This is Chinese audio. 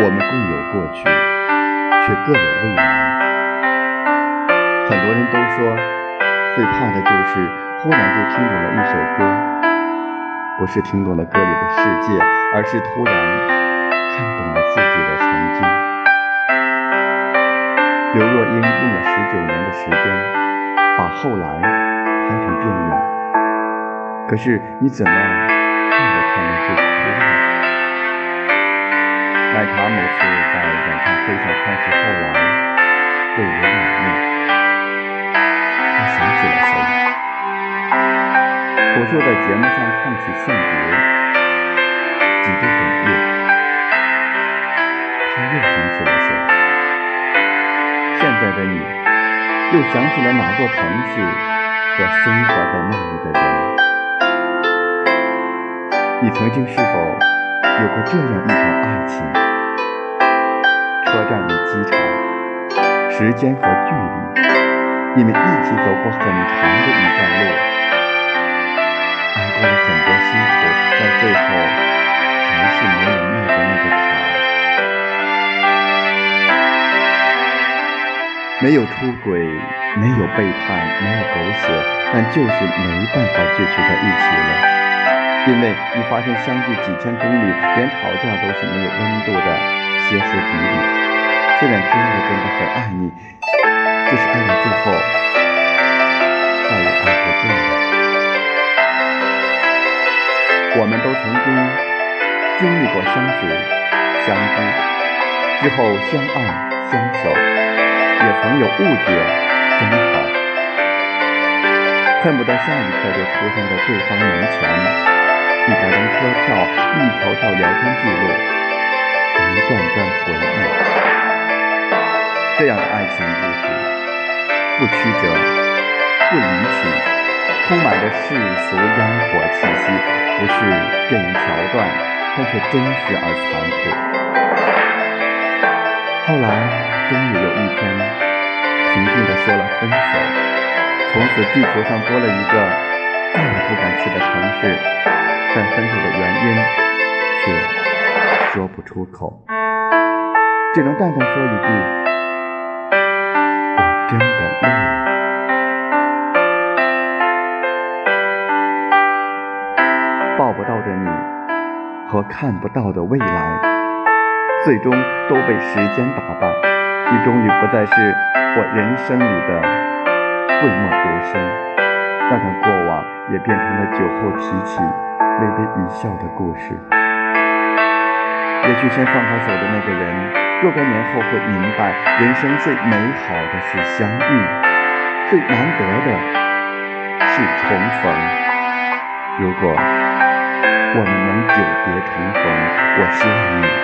我们共有过去，却各有未来。很多人都说，最怕的就是忽然就听懂了一首歌，不是听懂了歌里的世界，而是突然看懂了自己的曾经。刘若英用了十九年的时间，把后来拍成电影，可是你怎么奶茶某次在演唱会上唱起后来，泪流满面。他想起了谁？朴树在节目上唱起送别，几度哽咽。他又想起了谁？现在的你，又想起了哪座城市和生活在那里的人？你曾经是否有过这样一场爱情？车站与机场，时间和距离，你们一起走过很长的一段路，挨过了很多辛苦，但最后还是没能迈过那个坎。没有出轨，没有背叛，没有狗血，但就是没办法继续在一起了，因为你发现相距几千公里，连吵架都是没有温度的歇斯底里。虽然真的真的很爱你，就是爱到最后再也爱不动了。我们都曾经经历过相识、相知，之后相爱相守，也曾有误解、争吵，恨不得下一刻就出现在对方门前，一张一条条聊天记录，一段段回忆。这样的爱情故事，不曲折，不离奇，充满着世俗烟火气息，不是电影桥段，但却真实而残酷。后来，终于有一天，平静地说了分手，从此地球上多了一个再也不敢去的城市，但分手的原因却说不出口，只能淡淡说一句。我真的累了，抱不到的你和看不到的未来，最终都被时间打败。你终于不再是我人生里的讳莫如深，那段过往也变成了酒后提起、微微一笑的故事。也许先放开走的那个人。若干年后会明白，人生最美好的是相遇，最难得的是重逢。如果我们能久别重逢，我希望你。